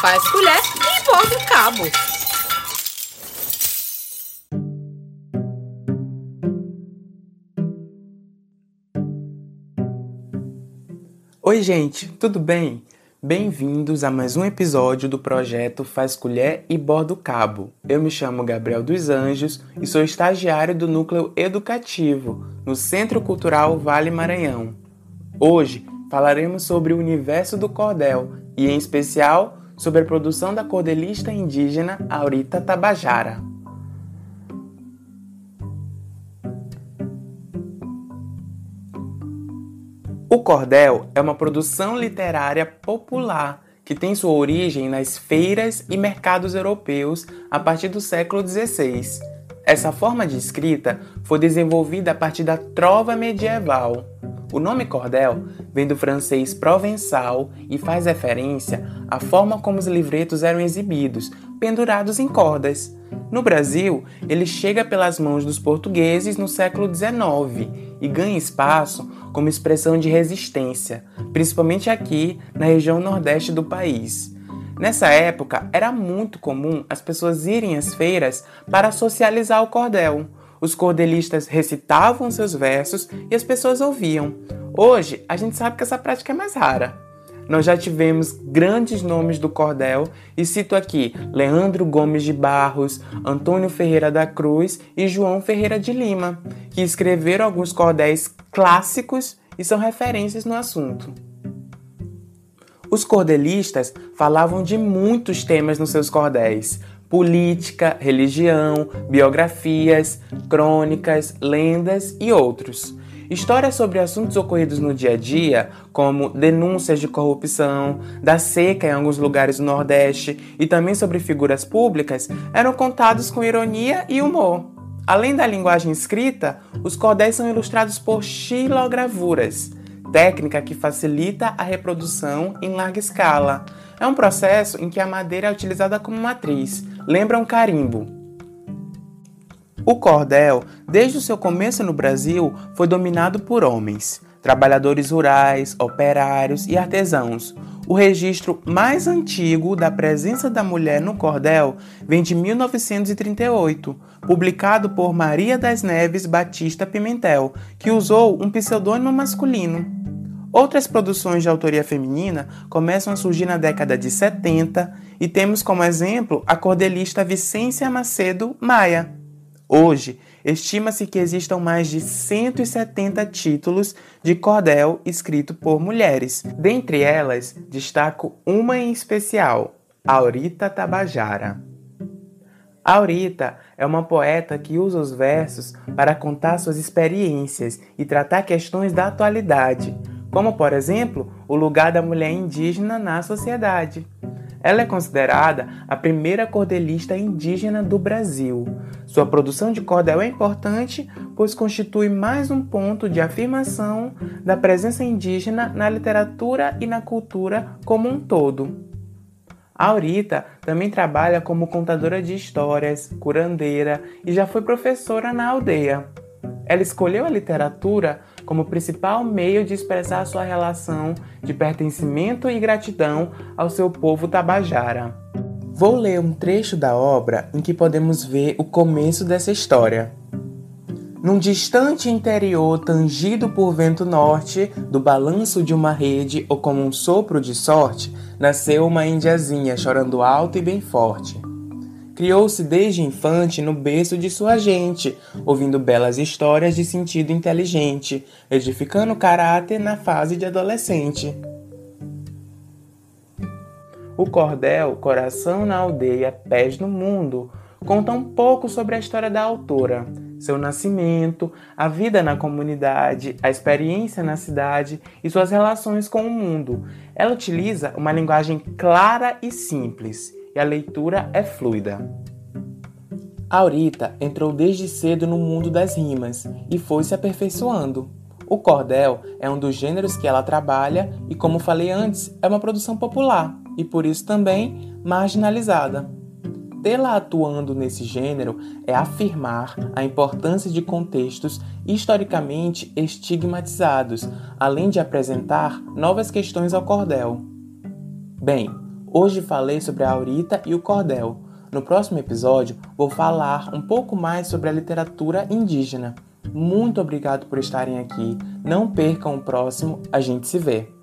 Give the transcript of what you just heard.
faz colher e borda o cabo. Oi, gente, tudo bem? Bem-vindos a mais um episódio do projeto Faz Colher e Borda o Cabo. Eu me chamo Gabriel dos Anjos e sou estagiário do Núcleo Educativo no Centro Cultural Vale Maranhão. Hoje falaremos sobre o universo do cordel e, em especial, sobre a produção da cordelista indígena Aurita Tabajara. O cordel é uma produção literária popular que tem sua origem nas feiras e mercados europeus a partir do século XVI. Essa forma de escrita foi desenvolvida a partir da trova medieval. O nome cordel vem do francês provençal e faz referência à forma como os livretos eram exibidos, pendurados em cordas. No Brasil, ele chega pelas mãos dos portugueses no século XIX e ganha espaço como expressão de resistência, principalmente aqui na região nordeste do país. Nessa época, era muito comum as pessoas irem às feiras para socializar o cordel. Os cordelistas recitavam seus versos e as pessoas ouviam. Hoje, a gente sabe que essa prática é mais rara. Nós já tivemos grandes nomes do cordel e cito aqui Leandro Gomes de Barros, Antônio Ferreira da Cruz e João Ferreira de Lima, que escreveram alguns cordéis clássicos e são referências no assunto. Os cordelistas falavam de muitos temas nos seus cordéis: política, religião, biografias, crônicas, lendas e outros. Histórias sobre assuntos ocorridos no dia a dia, como denúncias de corrupção, da seca em alguns lugares do Nordeste e também sobre figuras públicas, eram contados com ironia e humor. Além da linguagem escrita, os cordéis são ilustrados por xilogravuras, técnica que facilita a reprodução em larga escala. É um processo em que a madeira é utilizada como matriz, lembra um carimbo. O cordel, desde o seu começo no Brasil, foi dominado por homens, trabalhadores rurais, operários e artesãos. O registro mais antigo da presença da mulher no cordel vem de 1938, publicado por Maria das Neves Batista Pimentel, que usou um pseudônimo masculino. Outras produções de autoria feminina começam a surgir na década de 70 e temos como exemplo a cordelista Vicência Macedo Maia. Hoje, estima-se que existam mais de 170 títulos de cordel escrito por mulheres. Dentre elas, destaco uma em especial, Aurita Tabajara. Aurita é uma poeta que usa os versos para contar suas experiências e tratar questões da atualidade como, por exemplo, o lugar da mulher indígena na sociedade. Ela é considerada a primeira cordelista indígena do Brasil. Sua produção de cordel é importante, pois constitui mais um ponto de afirmação da presença indígena na literatura e na cultura como um todo. Aurita também trabalha como contadora de histórias, curandeira e já foi professora na aldeia. Ela escolheu a literatura como principal meio de expressar sua relação de pertencimento e gratidão ao seu povo tabajara. Vou ler um trecho da obra em que podemos ver o começo dessa história. Num distante interior tangido por vento norte, do balanço de uma rede ou como um sopro de sorte, nasceu uma indiazinha chorando alto e bem forte. Criou-se desde infante no berço de sua gente, ouvindo belas histórias de sentido inteligente, edificando caráter na fase de adolescente. O cordel Coração na Aldeia, Pés no Mundo conta um pouco sobre a história da autora, seu nascimento, a vida na comunidade, a experiência na cidade e suas relações com o mundo. Ela utiliza uma linguagem clara e simples e a leitura é fluida. Aurita entrou desde cedo no mundo das rimas e foi se aperfeiçoando. O cordel é um dos gêneros que ela trabalha e, como falei antes, é uma produção popular e por isso também marginalizada. Tê-la atuando nesse gênero é afirmar a importância de contextos historicamente estigmatizados, além de apresentar novas questões ao cordel. Bem, Hoje falei sobre a aurita e o cordel. No próximo episódio, vou falar um pouco mais sobre a literatura indígena. Muito obrigado por estarem aqui. Não percam o próximo, a gente se vê.